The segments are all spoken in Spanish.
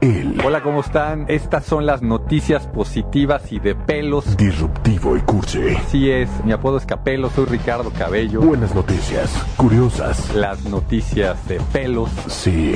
él, Hola, ¿cómo están? Estas son las noticias positivas y de pelos. disruptivo y cursi. Sí es, mi apodo es Capelo, soy Ricardo Cabello. Buenas noticias, curiosas. Las noticias de pelos. Sí,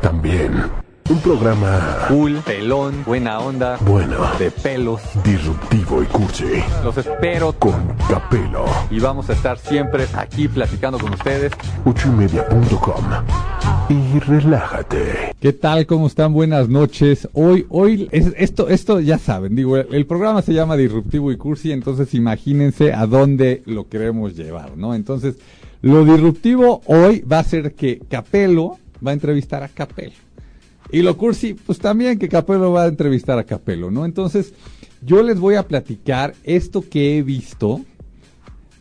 también. Un programa Cool, pelón, buena onda, bueno, de pelos. disruptivo y cursi. Los espero Con Capelo. y vamos a estar siempre aquí platicando con ustedes. ochoymedia.com. Y relájate. ¿Qué tal? ¿Cómo están? Buenas noches. Hoy, hoy, es- esto, esto ya saben, digo, el, el programa se llama Disruptivo y Cursi, entonces imagínense a dónde lo queremos llevar, ¿no? Entonces, lo disruptivo hoy va a ser que Capelo va a entrevistar a Capelo. Y lo cursi, pues también que Capelo va a entrevistar a Capelo, ¿no? Entonces, yo les voy a platicar esto que he visto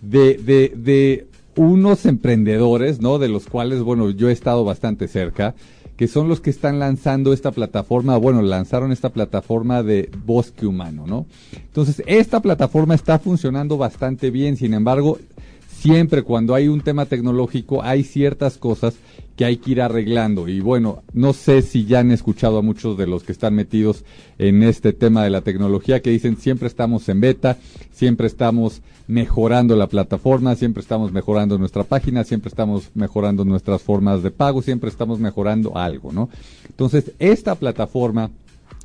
de, de, de unos emprendedores, ¿no? De los cuales, bueno, yo he estado bastante cerca, que son los que están lanzando esta plataforma, bueno, lanzaron esta plataforma de bosque humano, ¿no? Entonces, esta plataforma está funcionando bastante bien, sin embargo, siempre cuando hay un tema tecnológico hay ciertas cosas que hay que ir arreglando. Y bueno, no sé si ya han escuchado a muchos de los que están metidos en este tema de la tecnología que dicen siempre estamos en beta, siempre estamos mejorando la plataforma, siempre estamos mejorando nuestra página, siempre estamos mejorando nuestras formas de pago, siempre estamos mejorando algo, ¿no? Entonces, esta plataforma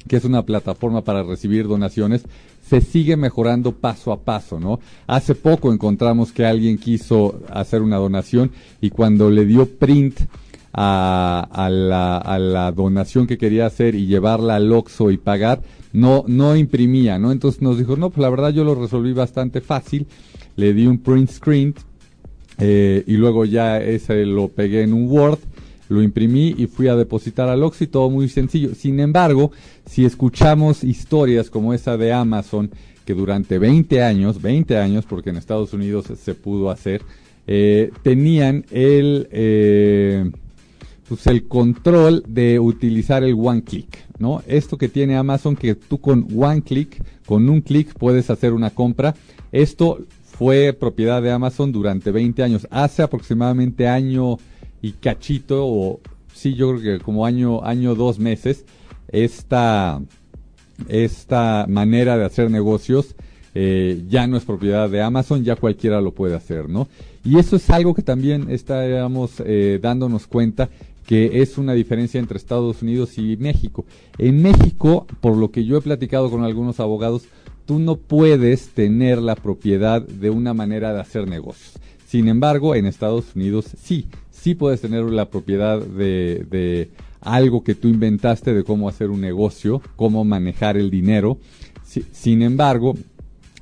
que es una plataforma para recibir donaciones, se sigue mejorando paso a paso, ¿no? Hace poco encontramos que alguien quiso hacer una donación y cuando le dio print a, la, a la donación que quería hacer y llevarla al Oxxo y pagar, no, no imprimía, ¿no? Entonces nos dijo, no, pues la verdad yo lo resolví bastante fácil, le di un print screen eh, y luego ya ese lo pegué en un Word, lo imprimí y fui a depositar al Oxxo y todo muy sencillo. Sin embargo, si escuchamos historias como esa de Amazon, que durante 20 años, 20 años, porque en Estados Unidos se pudo hacer, eh, tenían el, eh, pues el control de utilizar el one click, ¿no? Esto que tiene Amazon, que tú con one click, con un clic puedes hacer una compra. Esto fue propiedad de Amazon durante 20 años. Hace aproximadamente año y cachito, o sí, yo creo que como año, año, dos meses, esta, esta manera de hacer negocios eh, ya no es propiedad de Amazon, ya cualquiera lo puede hacer, ¿no? Y eso es algo que también estábamos eh, dándonos cuenta que es una diferencia entre Estados Unidos y México. En México, por lo que yo he platicado con algunos abogados, tú no puedes tener la propiedad de una manera de hacer negocios. Sin embargo, en Estados Unidos sí, sí puedes tener la propiedad de, de algo que tú inventaste de cómo hacer un negocio, cómo manejar el dinero. Si- sin embargo,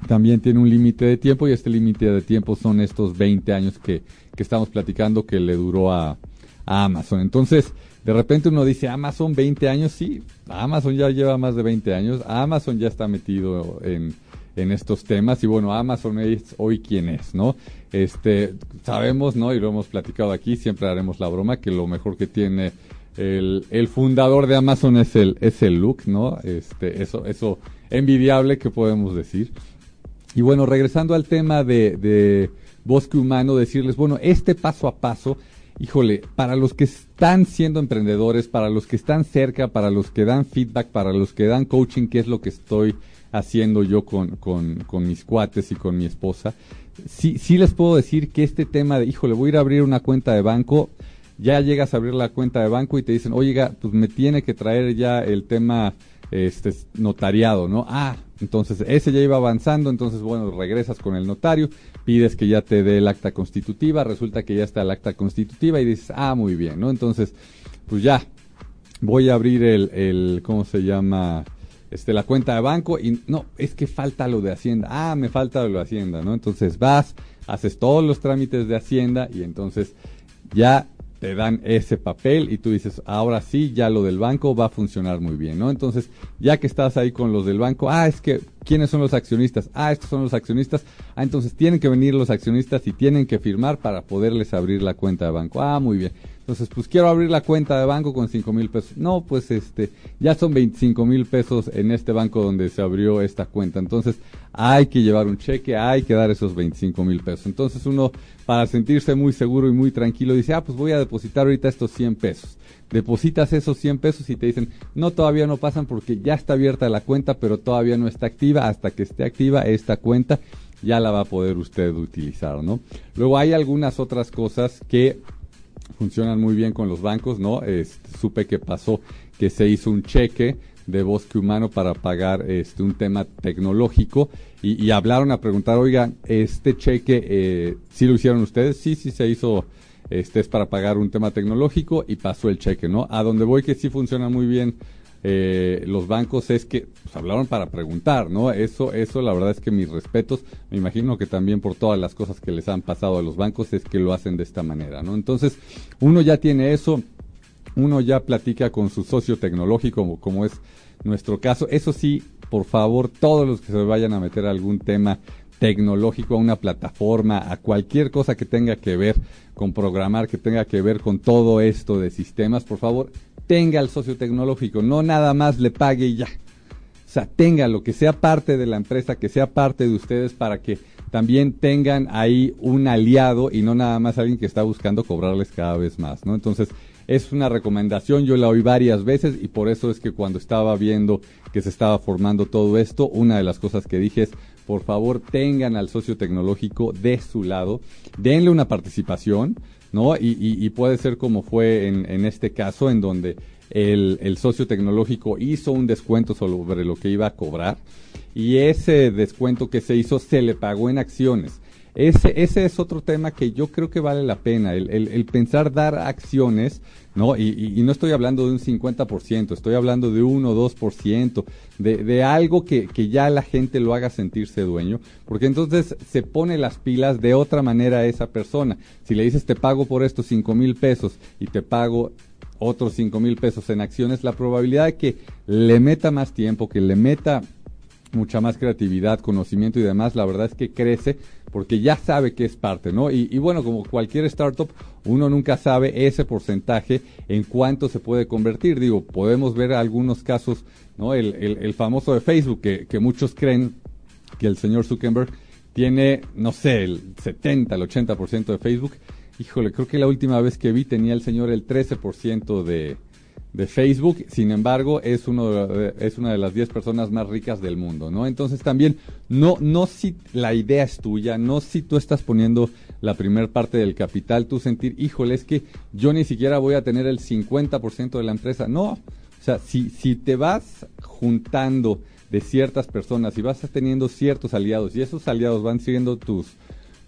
también tiene un límite de tiempo y este límite de tiempo son estos 20 años que, que estamos platicando que le duró a, a Amazon. Entonces, de repente uno dice, Amazon 20 años, sí, Amazon ya lleva más de 20 años, Amazon ya está metido en, en estos temas y bueno, Amazon es hoy quien es, ¿no? Este, sabemos, ¿no? Y lo hemos platicado aquí, siempre haremos la broma que lo mejor que tiene el, fundador de Amazon es el, es el look, ¿no? Este, eso, eso envidiable que podemos decir. Y bueno, regresando al tema de, de bosque humano, decirles, bueno, este paso a paso, híjole, para los que están siendo emprendedores, para los que están cerca, para los que dan feedback, para los que dan coaching, que es lo que estoy haciendo yo con, con, con mis cuates y con mi esposa, sí, sí les puedo decir que este tema de, híjole, voy a ir a abrir una cuenta de banco, ya llegas a abrir la cuenta de banco y te dicen, oiga, pues me tiene que traer ya el tema este notariado, ¿no? Ah, entonces ese ya iba avanzando, entonces bueno, regresas con el notario, pides que ya te dé el acta constitutiva, resulta que ya está el acta constitutiva y dices, ah, muy bien, ¿no? Entonces, pues ya, voy a abrir el, el ¿cómo se llama? Este, la cuenta de banco y no, es que falta lo de Hacienda. Ah, me falta lo de Hacienda, ¿no? Entonces vas, haces todos los trámites de Hacienda y entonces ya te dan ese papel y tú dices, ahora sí, ya lo del banco va a funcionar muy bien, ¿no? Entonces, ya que estás ahí con los del banco, ah, es que, ¿quiénes son los accionistas? Ah, estos son los accionistas. Ah, entonces tienen que venir los accionistas y tienen que firmar para poderles abrir la cuenta de banco. Ah, muy bien. Entonces, pues quiero abrir la cuenta de banco con cinco mil pesos. No, pues este, ya son 25 mil pesos en este banco donde se abrió esta cuenta. Entonces, hay que llevar un cheque, hay que dar esos 25 mil pesos. Entonces, uno, para sentirse muy seguro y muy tranquilo, dice, ah, pues voy a depositar ahorita estos 100 pesos. Depositas esos 100 pesos y te dicen, no, todavía no pasan porque ya está abierta la cuenta, pero todavía no está activa. Hasta que esté activa esta cuenta, ya la va a poder usted utilizar, ¿no? Luego hay algunas otras cosas que funcionan muy bien con los bancos, ¿no? Este, supe que pasó que se hizo un cheque de bosque humano para pagar este un tema tecnológico y, hablaron a preguntar, oiga, este cheque, eh, ¿sí lo hicieron ustedes? Sí, sí se hizo, este es para pagar un tema tecnológico y pasó el cheque, ¿no? A donde voy que sí funciona muy bien eh, los bancos es que pues, hablaron para preguntar, ¿no? Eso, eso la verdad es que mis respetos, me imagino que también por todas las cosas que les han pasado a los bancos es que lo hacen de esta manera, ¿no? Entonces, uno ya tiene eso, uno ya platica con su socio tecnológico, como, es nuestro caso. Eso sí, por favor, todos los que se vayan a meter a algún tema tecnológico, a una plataforma, a cualquier cosa que tenga que ver con programar, que tenga que ver con todo esto de sistemas, por favor, tenga el socio tecnológico, no nada más le pague y ya. O sea, tenga lo que sea parte de la empresa, que sea parte de ustedes para que también tengan ahí un aliado y no nada más alguien que está buscando cobrarles cada vez más, ¿no? Entonces, es una recomendación, yo la oí varias veces y por eso es que cuando estaba viendo que se estaba formando todo esto, una de las cosas que dije es, por favor, tengan al socio tecnológico de su lado, denle una participación, ¿no? Y, puede ser como fue en, este caso, en donde el, socio tecnológico hizo un descuento sobre lo que iba a cobrar y ese descuento que se hizo se le pagó en acciones. Ese, ese es otro tema que yo creo que vale la pena, el, el, pensar dar acciones, ¿no? Y, y, no estoy hablando de un 50%, estoy hablando de 1 o 2%, de, de algo que, que ya la gente lo haga sentirse dueño, porque entonces se pone las pilas de otra manera a esa persona. Si le dices te pago por estos 5 mil pesos y te pago otros 5 mil pesos en acciones, la probabilidad de que le meta más tiempo, que le meta mucha más creatividad, conocimiento y demás, la verdad es que crece porque ya sabe que es parte, ¿no? Y, bueno, como cualquier startup, uno nunca sabe ese porcentaje en cuánto se puede convertir. Digo, podemos ver algunos casos, ¿no? El, el, famoso de Facebook, que, que muchos creen que el señor Zuckerberg tiene, no sé, el 70, el 80% de Facebook. Híjole, creo que la última vez que vi tenía el señor el 13% de, de Facebook, sin embargo, es, uno es una de las 10 personas más ricas del mundo, ¿no? Entonces también, no, no si la idea es tuya, no si tú estás poniendo la primer parte del capital, tú sentir, híjole, es que yo ni siquiera voy a tener el 50% de la empresa, no, o sea, si, si te vas juntando de ciertas personas y vas teniendo ciertos aliados y esos aliados van siendo tus,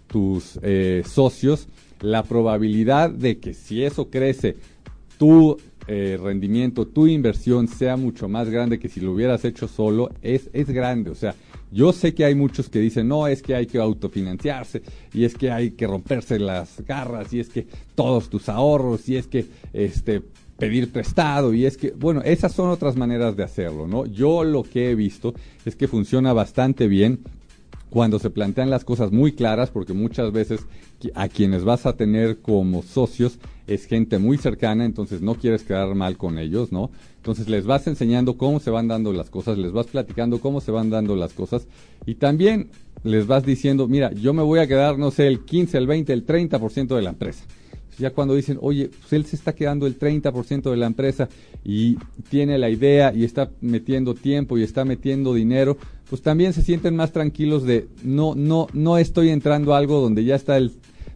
tus eh, socios, la probabilidad de que si eso crece, tú eh, rendimiento, tu inversión sea mucho más grande que si lo hubieras hecho solo, es, es grande. O sea, yo sé que hay muchos que dicen, no, es que hay que autofinanciarse, y es que hay que romperse las garras, y es que todos tus ahorros, y es que este pedir prestado, y es que, bueno, esas son otras maneras de hacerlo, ¿no? Yo lo que he visto es que funciona bastante bien cuando se plantean las cosas muy claras, porque muchas veces a quienes vas a tener como socios es gente muy cercana, entonces no quieres quedar mal con ellos, ¿no? Entonces les vas enseñando cómo se van dando las cosas, les vas platicando cómo se van dando las cosas y también les vas diciendo, mira, yo me voy a quedar, no sé, el 15, el 20, el 30% de la empresa. Ya cuando dicen, oye, pues él se está quedando el 30% de la empresa y tiene la idea y está metiendo tiempo y está metiendo dinero, pues también se sienten más tranquilos de no, no, no estoy entrando a algo donde ya está el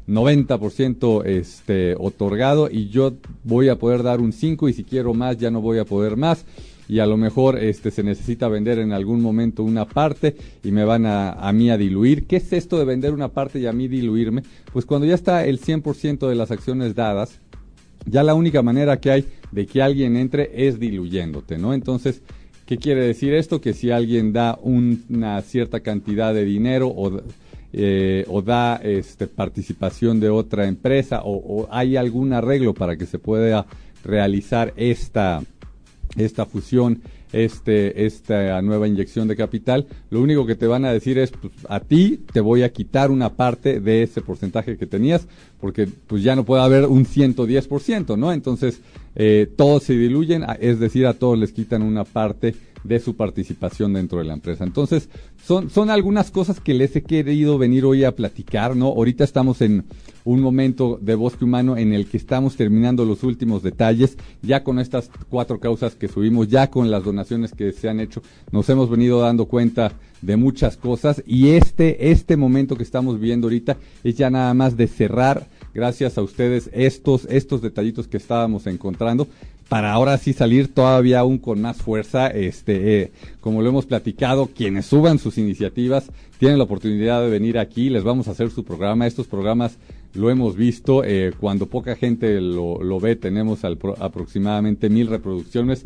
90% este, otorgado y yo voy a poder dar un 5 y si quiero más ya no voy a poder más y a lo mejor este, se necesita vender en algún momento una parte y me van a, a mí a diluir. ¿Qué es esto de vender una parte y a mí diluirme? Pues cuando ya está el 100% de las acciones dadas, ya la única manera que hay de que alguien entre es diluyéndote, ¿no? Entonces, ¿qué quiere decir esto? Que si alguien da una cierta cantidad de dinero o eh, o da este, participación de otra empresa o, o, hay algún arreglo para que se pueda realizar esta, esta fusión este, esta nueva inyección de capital, lo único que te van a decir es, pues, a ti te voy a quitar una parte de ese porcentaje que tenías, porque pues ya no puede haber un 110%, ¿no? Entonces, eh, todos se diluyen, es decir, a todos les quitan una parte de su participación dentro de la empresa. Entonces, son, son algunas cosas que les he querido venir hoy a platicar, ¿no? Ahorita estamos en un momento de bosque humano en el que estamos terminando los últimos detalles, ya con estas cuatro causas que subimos, ya con las donaciones que se han hecho, nos hemos venido dando cuenta de muchas cosas y este, este momento que estamos viviendo ahorita es ya nada más de cerrar gracias a ustedes estos, estos detallitos que estábamos encontrando para ahora sí salir todavía aún con más fuerza. Este, eh, como lo hemos platicado, quienes suban sus iniciativas tienen la oportunidad de venir aquí, les vamos a hacer su programa. Estos programas lo hemos visto, eh, cuando poca gente lo, ve, tenemos al, aproximadamente mil reproducciones.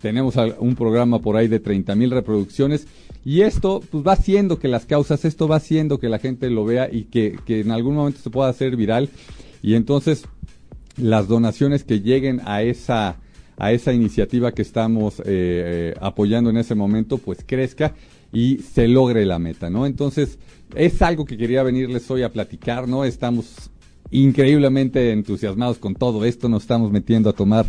Tenemos un programa por ahí de 30 mil reproducciones y esto pues va haciendo que las causas, esto va haciendo que la gente lo vea y que, que en algún momento se pueda hacer viral y entonces las donaciones que lleguen a esa a esa iniciativa que estamos eh, eh, apoyando en ese momento, pues crezca y se logre la meta, ¿no? Entonces, es algo que quería venirles hoy a platicar, ¿no? Estamos increíblemente entusiasmados con todo esto, nos estamos metiendo a tomar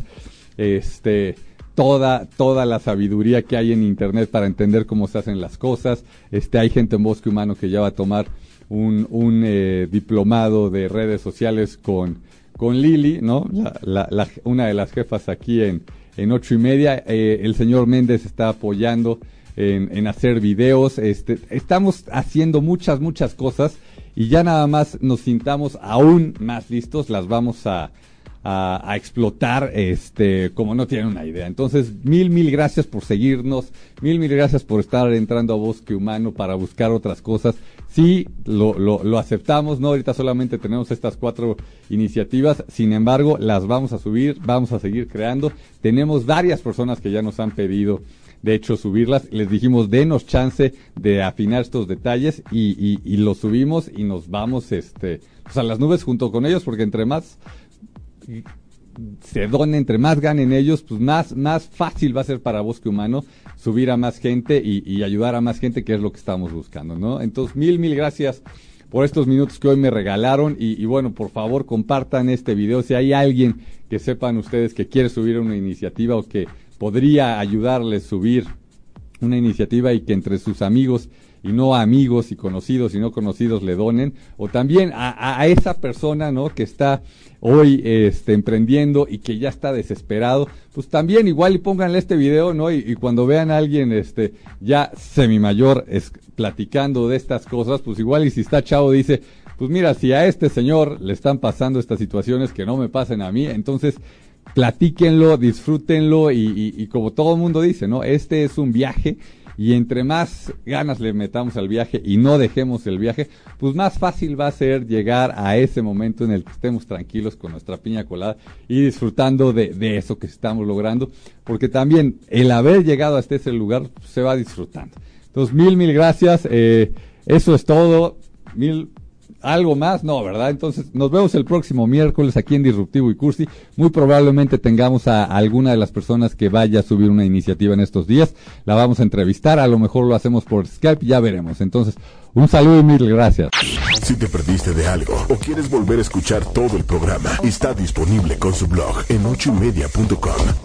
este toda toda la sabiduría que hay en internet para entender cómo se hacen las cosas. Este hay gente en Bosque Humano que ya va a tomar un, un eh, diplomado de redes sociales con con Lili, ¿no? La, la, una de las jefas aquí en, en ocho y media. Eh, el señor Méndez está apoyando en, en, hacer videos. Este, estamos haciendo muchas, muchas cosas y ya nada más nos sintamos aún más listos, las vamos a, a, a, explotar, este, como no tienen una idea. Entonces, mil, mil gracias por seguirnos, mil, mil gracias por estar entrando a Bosque Humano para buscar otras cosas sí lo, lo, lo, aceptamos, ¿no? Ahorita solamente tenemos estas cuatro iniciativas, sin embargo, las vamos a subir, vamos a seguir creando. Tenemos varias personas que ya nos han pedido, de hecho, subirlas. Les dijimos, denos chance de afinar estos detalles y, y, y los subimos y nos vamos este, pues a las nubes junto con ellos, porque entre más se donen, entre más ganen ellos, pues más, más fácil va a ser para Bosque Humano subir a más gente y, ayudar a más gente, que es lo que estamos buscando, ¿no? Entonces, mil, mil gracias por estos minutos que hoy me regalaron y, y bueno, por favor compartan este video. Si hay alguien que sepan ustedes que quiere subir una iniciativa o que podría ayudarles subir una iniciativa y que entre sus amigos y no a amigos y conocidos y no conocidos le donen, o también a, esa persona, ¿no? Que está hoy este, emprendiendo y que ya está desesperado, pues también igual y pónganle este video, ¿no? Y, y cuando vean a alguien este, ya semi mayor es, platicando de estas cosas, pues igual y si está chavo dice, pues mira, si a este señor le están pasando estas situaciones que no me pasen a mí, entonces platíquenlo, disfrútenlo y, y, y como todo el mundo dice, ¿no? Este es un viaje y entre más ganas le metamos al viaje y no dejemos el viaje, pues más fácil va a ser llegar a ese momento en el que estemos tranquilos con nuestra piña colada y disfrutando de, de eso que estamos logrando, porque también el haber llegado hasta ese lugar se va disfrutando. Entonces, mil, mil gracias. Eh, eso es todo. Mil, algo más, no, ¿verdad? Entonces, nos vemos el próximo miércoles aquí en Disruptivo y Cursi. Muy probablemente tengamos a alguna de las personas que vaya a subir una iniciativa en estos días. La vamos a entrevistar, a lo mejor lo hacemos por Skype, ya veremos. Entonces, un saludo y mil gracias. Si te perdiste de algo o quieres volver a escuchar todo el programa, está disponible con su blog en ochoymedia.com